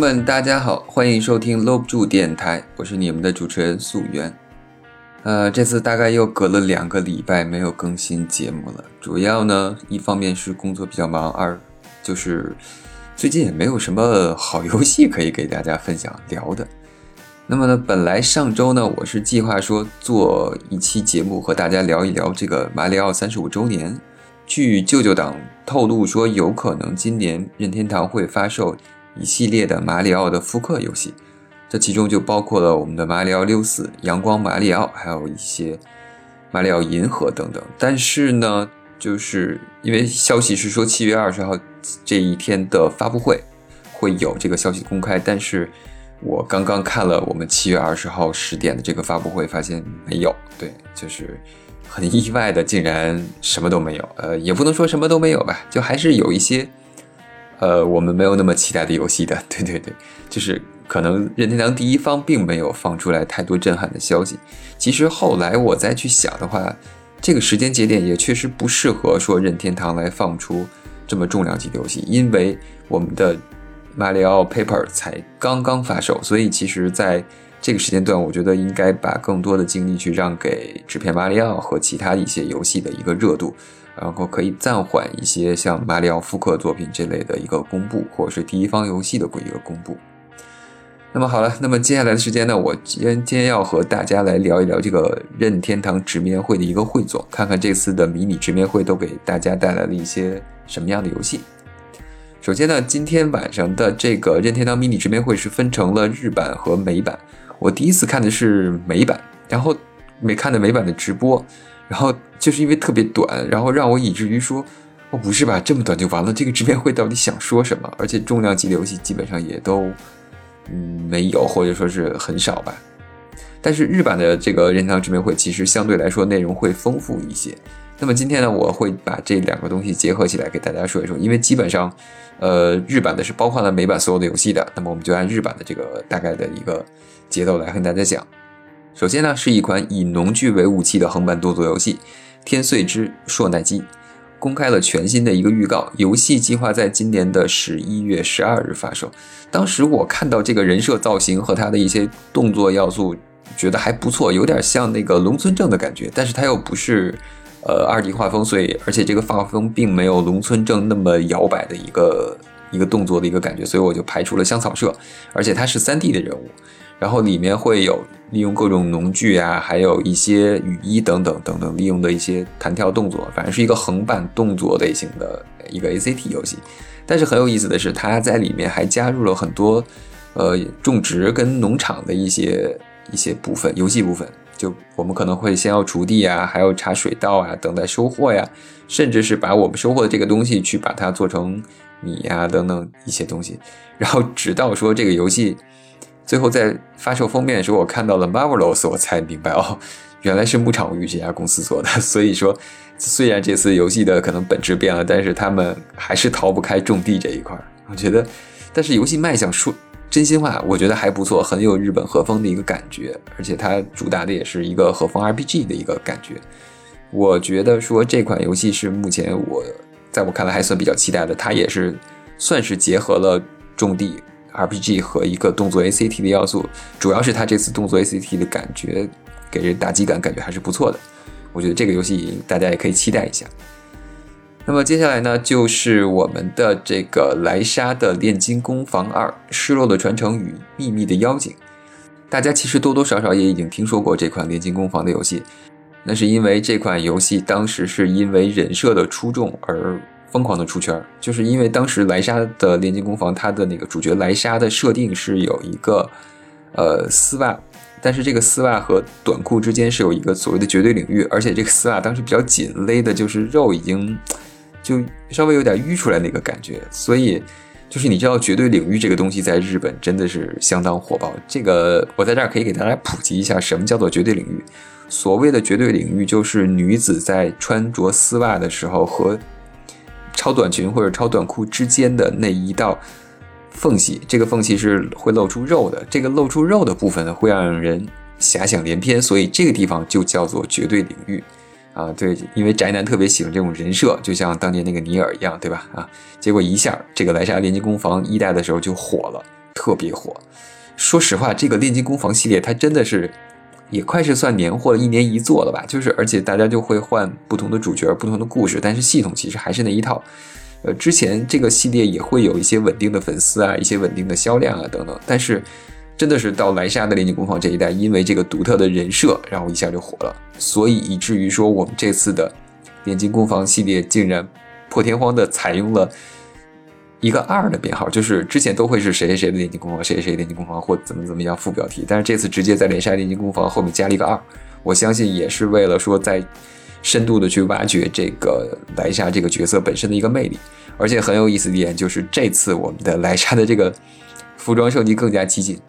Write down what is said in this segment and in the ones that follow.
们，大家好，欢迎收听搂不住电台，我是你们的主持人素媛。呃，这次大概又隔了两个礼拜没有更新节目了，主要呢，一方面是工作比较忙，二就是最近也没有什么好游戏可以给大家分享聊的。那么呢，本来上周呢，我是计划说做一期节目和大家聊一聊这个马里奥三十五周年。据舅舅党透露说，有可能今年任天堂会发售一系列的马里奥的复刻游戏，这其中就包括了我们的马里奥六四、阳光马里奥，还有一些马里奥银河等等。但是呢，就是因为消息是说七月二十号这一天的发布会会有这个消息公开，但是我刚刚看了我们七月二十号十点的这个发布会，发现没有。对，就是。很意外的，竟然什么都没有。呃，也不能说什么都没有吧，就还是有一些，呃，我们没有那么期待的游戏的。对对对，就是可能任天堂第一方并没有放出来太多震撼的消息。其实后来我再去想的话，这个时间节点也确实不适合说任天堂来放出这么重量级的游戏，因为我们的马里奥 Paper 才刚刚发售，所以其实，在这个时间段，我觉得应该把更多的精力去让给纸片马里奥和其他一些游戏的一个热度，然后可以暂缓一些像马里奥复刻作品这类的一个公布，或者是第一方游戏的一个公布。那么好了，那么接下来的时间呢，我今天今天要和大家来聊一聊这个任天堂直面会的一个汇总，看看这次的迷你直面会都给大家带来了一些什么样的游戏。首先呢，今天晚上的这个任天堂迷你直面会是分成了日版和美版。我第一次看的是美版，然后没看的美版的直播，然后就是因为特别短，然后让我以至于说，哦不是吧，这么短就完了？这个直面会到底想说什么？而且重量级的游戏基本上也都嗯没有，或者说是很少吧。但是日版的这个任天堂直面会其实相对来说内容会丰富一些。那么今天呢，我会把这两个东西结合起来给大家说一说，因为基本上，呃，日版的是包括了美版所有的游戏的，那么我们就按日版的这个大概的一个。节奏来跟大家讲，首先呢是一款以农具为武器的横版动作游戏《天穗之硕奈基》，公开了全新的一个预告。游戏计划在今年的十一月十二日发售。当时我看到这个人设造型和它的一些动作要素，觉得还不错，有点像那个龙村正的感觉，但是它又不是呃二 D 画风，所以而且这个画风并没有龙村正那么摇摆的一个一个动作的一个感觉，所以我就排除了香草社，而且它是三 D 的人物。然后里面会有利用各种农具啊，还有一些雨衣等等等等，利用的一些弹跳动作，反正是一个横版动作类型的一个 ACT 游戏。但是很有意思的是，它在里面还加入了很多呃种植跟农场的一些一些部分，游戏部分。就我们可能会先要锄地啊，还要插水稻啊，等待收获呀，甚至是把我们收获的这个东西去把它做成米呀等等一些东西。然后直到说这个游戏。最后在发售封面的时候，我看到了 Marvelous，我才明白哦，原来是牧场物语这家公司做的。所以说，虽然这次游戏的可能本质变了，但是他们还是逃不开种地这一块。我觉得，但是游戏卖相说真心话，我觉得还不错，很有日本和风的一个感觉，而且它主打的也是一个和风 RPG 的一个感觉。我觉得说这款游戏是目前我在我看来还算比较期待的，它也是算是结合了种地。RPG 和一个动作 ACT 的要素，主要是它这次动作 ACT 的感觉给人打击感，感觉还是不错的。我觉得这个游戏大家也可以期待一下。那么接下来呢，就是我们的这个莱莎的炼金工坊二：失落的传承与秘密的妖精。大家其实多多少少也已经听说过这款炼金工坊的游戏，那是因为这款游戏当时是因为人设的出众而。疯狂的出圈，就是因为当时莱莎的炼金工坊，它的那个主角莱莎的设定是有一个呃丝袜，但是这个丝袜和短裤之间是有一个所谓的绝对领域，而且这个丝袜当时比较紧勒的，就是肉已经就稍微有点淤出来那个感觉，所以就是你知道绝对领域这个东西在日本真的是相当火爆。这个我在这儿可以给大家普及一下，什么叫做绝对领域？所谓的绝对领域就是女子在穿着丝袜的时候和超短裙或者超短裤之间的那一道缝隙，这个缝隙是会露出肉的。这个露出肉的部分呢，会让人遐想连篇，所以这个地方就叫做绝对领域啊。对，因为宅男特别喜欢这种人设，就像当年那个尼尔一样，对吧？啊，结果一下这个莱莎炼金工坊一代的时候就火了，特别火。说实话，这个炼金工坊系列它真的是也快是算年货了，一年一做了吧？就是而且大家就会换不同的主角、不同的故事，但是系统其实还是那一套。呃，之前这个系列也会有一些稳定的粉丝啊，一些稳定的销量啊等等，但是真的是到莱莎的炼金工坊这一代，因为这个独特的人设，然后一下就火了，所以以至于说我们这次的炼金工坊系列竟然破天荒的采用了一个二的编号，就是之前都会是谁谁谁的炼金工坊，谁谁谁炼金工坊或怎么怎么样副标题，但是这次直接在莱莎炼金工坊后面加了一个二，我相信也是为了说在。深度的去挖掘这个莱莎这个角色本身的一个魅力，而且很有意思的一点就是，这次我们的莱莎的这个服装设计更加激进，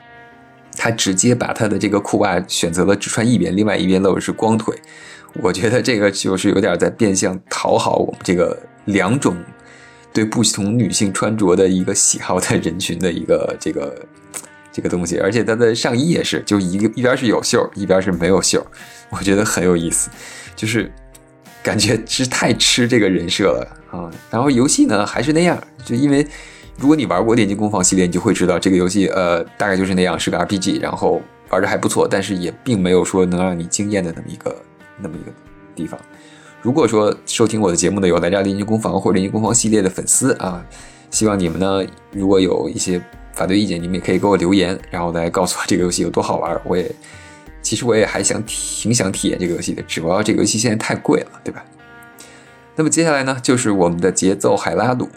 他直接把他的这个裤袜选择了只穿一边，另外一边露的是光腿。我觉得这个就是有点在变相讨好我们这个两种对不同女性穿着的一个喜好的人群的一个这个这个东西。而且他的上衣也是，就一个一边是有袖，一边是没有袖，我觉得很有意思，就是。感觉是太吃这个人设了啊！然后游戏呢还是那样，就因为如果你玩过《炼金工坊》系列，你就会知道这个游戏呃大概就是那样，是个 RPG，然后玩的还不错，但是也并没有说能让你惊艳的那么一个那么一个地方。如果说收听我的节目的有来家炼金工坊或者炼金工坊系列的粉丝啊，希望你们呢如果有一些反对意见，你们也可以给我留言，然后来告诉我这个游戏有多好玩，我也。其实我也还想挺想体验这个游戏的，只不过这个游戏现在太贵了，对吧？那么接下来呢，就是我们的节奏海拉鲁。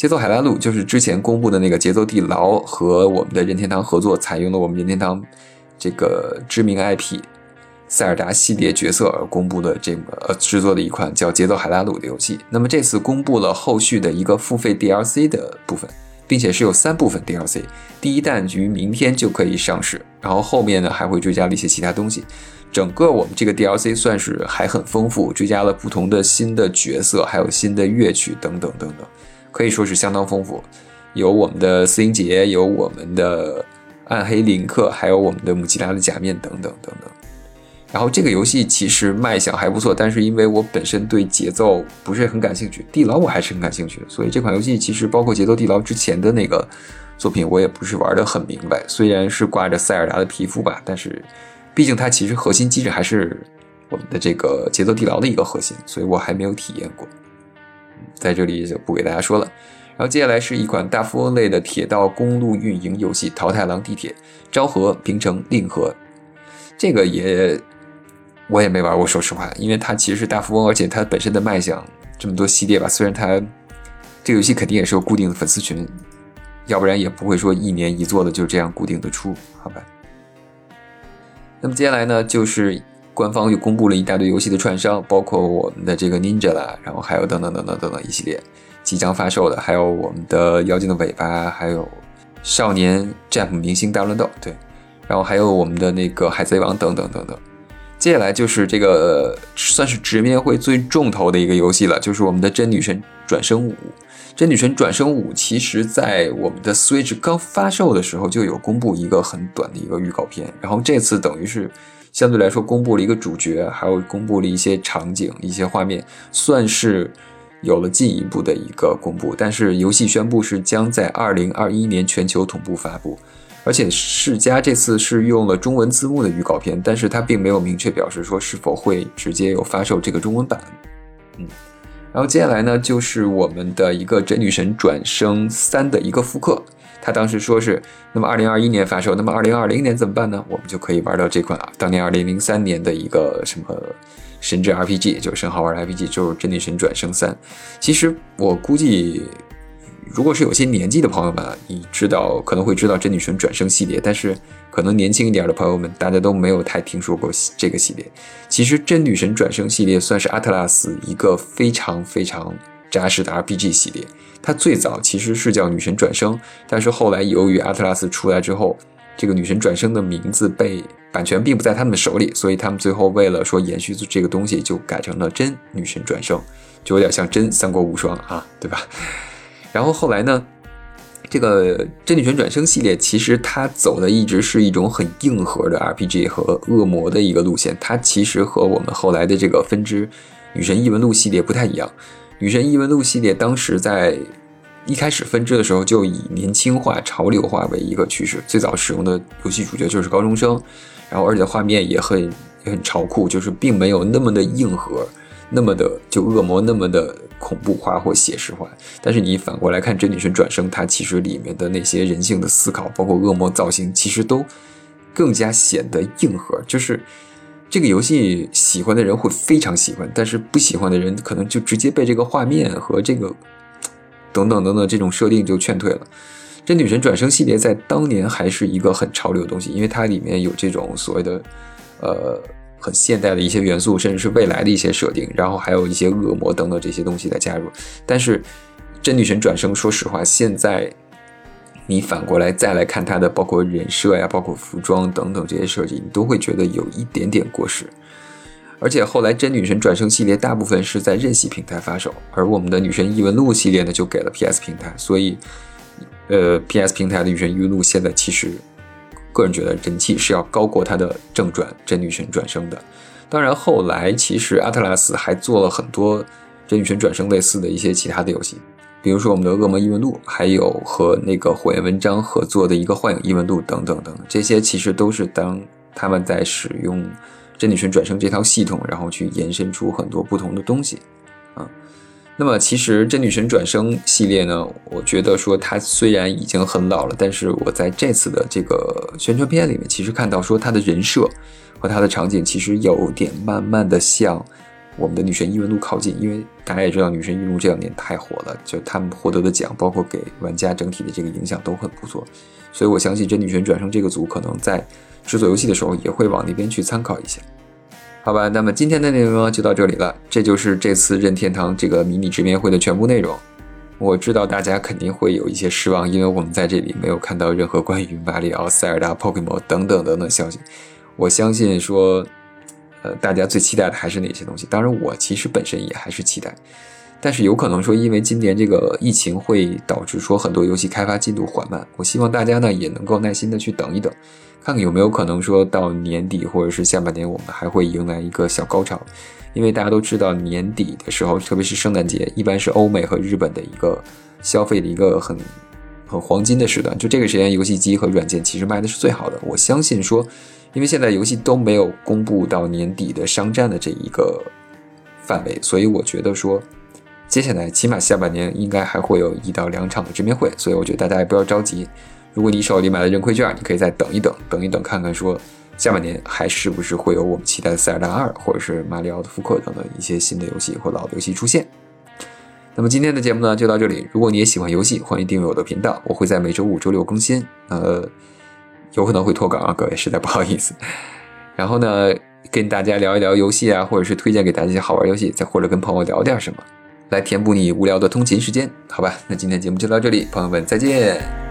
节奏海拉鲁就是之前公布的那个节奏地牢和我们的任天堂合作，采用了我们任天堂这个知名 IP 塞尔达系列角色而公布的这个制作的一款叫节奏海拉鲁的游戏。那么这次公布了后续的一个付费 DLC 的部分。并且是有三部分 DLC，第一弹于明天就可以上市，然后后面呢还会追加了一些其他东西。整个我们这个 DLC 算是还很丰富，追加了不同的新的角色，还有新的乐曲等等等等，可以说是相当丰富。有我们的斯音杰，有我们的暗黑林克，还有我们的姆吉拉的假面等等等等。然后这个游戏其实卖相还不错，但是因为我本身对节奏不是很感兴趣，地牢我还是很感兴趣的，所以这款游戏其实包括节奏地牢之前的那个作品，我也不是玩的很明白。虽然是挂着塞尔达的皮肤吧，但是毕竟它其实核心机制还是我们的这个节奏地牢的一个核心，所以我还没有体验过，在这里就不给大家说了。然后接下来是一款大富翁类的铁道公路运营游戏《桃太郎地铁》，昭和、平成、令和，这个也。我也没玩过，说实话，因为它其实是大富翁，而且它本身的卖相这么多系列吧，虽然它这个游戏肯定也是有固定的粉丝群，要不然也不会说一年一做的就这样固定的出，好吧？那么接下来呢，就是官方又公布了一大堆游戏的串烧，包括我们的这个 Ninja 啦，然后还有等等等等等等一系列即将发售的，还有我们的妖精的尾巴，还有少年 Jump 明星大乱斗，对，然后还有我们的那个海贼王等等等等。接下来就是这个算是直面会最重头的一个游戏了，就是我们的真女神转生五。真女神转生五，其实在我们的 Switch 刚发售的时候就有公布一个很短的一个预告片，然后这次等于是相对来说公布了一个主角，还有公布了一些场景、一些画面，算是有了进一步的一个公布。但是游戏宣布是将在二零二一年全球同步发布。而且世嘉这次是用了中文字幕的预告片，但是它并没有明确表示说是否会直接有发售这个中文版。嗯，然后接下来呢，就是我们的一个真女神转生三的一个复刻，当时说是，那么二零二一年发售，那么二零二零年怎么办呢？我们就可以玩到这款当年二零零三年的一个什么神之 RPG，就是很好玩的 RPG，就是真女神转生三。其实我估计。如果是有些年纪的朋友们，你知道可能会知道真女神转生系列，但是可能年轻一点的朋友们，大家都没有太听说过这个系列。其实真女神转生系列算是阿特拉斯一个非常非常扎实的 RPG 系列。它最早其实是叫女神转生，但是后来由于阿特拉斯出来之后，这个女神转生的名字被版权并不在他们手里，所以他们最后为了说延续这个东西，就改成了真女神转生，就有点像真三国无双啊，对吧？然后后来呢，这个真女神转生系列其实它走的一直是一种很硬核的 RPG 和恶魔的一个路线。它其实和我们后来的这个分支女神异闻录系列不太一样。女神异闻录系列当时在一开始分支的时候就以年轻化、潮流化为一个趋势，最早使用的游戏主角就是高中生，然后而且画面也很也很潮酷，就是并没有那么的硬核，那么的就恶魔那么的恐怖化或写实化。但是你反过来看《真女神转生》，它其实里面的那些人性的思考，包括恶魔造型，其实都更加显得硬核，就是。这个游戏喜欢的人会非常喜欢，但是不喜欢的人可能就直接被这个画面和这个等等等等这种设定就劝退了。这女神转生系列在当年还是一个很潮流的东西，因为它里面有这种所谓的呃很现代的一些元素，甚至是未来的一些设定，然后还有一些恶魔等等这些东西的加入。但是真女神转生，说实话，现在。你反过来再来看它的，包括人设呀，包括服装等等这些设计，你都会觉得有一点点过时。而且后来真女神转生系列大部分是在任系平台发售，而我们的女神异闻录系列呢就给了 PS 平台，所以，呃，PS 平台的女神异闻录现在其实个人觉得人气是要高过它的正传真女神转生的。当然后来其实阿特拉斯还做了很多真女神转生类似的一些其他的游戏。比如说我们的《恶魔异闻录》，还有和那个火焰文章合作的一个《幻影异闻录》等等等，这些其实都是当他们在使用真女神转生这套系统，然后去延伸出很多不同的东西啊。那么其实真女神转生系列呢，我觉得说它虽然已经很老了，但是我在这次的这个宣传片里面，其实看到说它的人设和它的场景其实有点慢慢的像。我们的女神异闻录靠近，因为大家也知道，女神异闻录这两年太火了，就他们获得的奖，包括给玩家整体的这个影响都很不错，所以我相信真女神转生这个组可能在制作游戏的时候也会往那边去参考一下，好吧？那么今天的内容就到这里了，这就是这次任天堂这个迷你直面会的全部内容。我知道大家肯定会有一些失望，因为我们在这里没有看到任何关于马里奥、塞尔达、Pokemon 等等等等消息。我相信说。呃，大家最期待的还是哪些东西？当然，我其实本身也还是期待，但是有可能说，因为今年这个疫情会导致说很多游戏开发进度缓慢。我希望大家呢也能够耐心的去等一等，看看有没有可能说到年底或者是下半年，我们还会迎来一个小高潮。因为大家都知道，年底的时候，特别是圣诞节，一般是欧美和日本的一个消费的一个很很黄金的时段。就这个时间，游戏机和软件其实卖的是最好的。我相信说。因为现在游戏都没有公布到年底的商战的这一个范围，所以我觉得说，接下来起码下半年应该还会有一到两场的直面会，所以我觉得大家也不要着急。如果你手里买了认亏券，你可以再等一等，等一等看看说下半年还是不是会有我们期待的《塞尔达二》或者是《马里奥的复刻》等等一些新的游戏或老的游戏出现。那么今天的节目呢就到这里，如果你也喜欢游戏，欢迎订阅我的频道，我会在每周五、周六更新。呃。有可能会脱稿啊，各位实在不好意思。然后呢，跟大家聊一聊游戏啊，或者是推荐给大家一些好玩游戏，再或者跟朋友聊点什么，来填补你无聊的通勤时间，好吧？那今天节目就到这里，朋友们再见。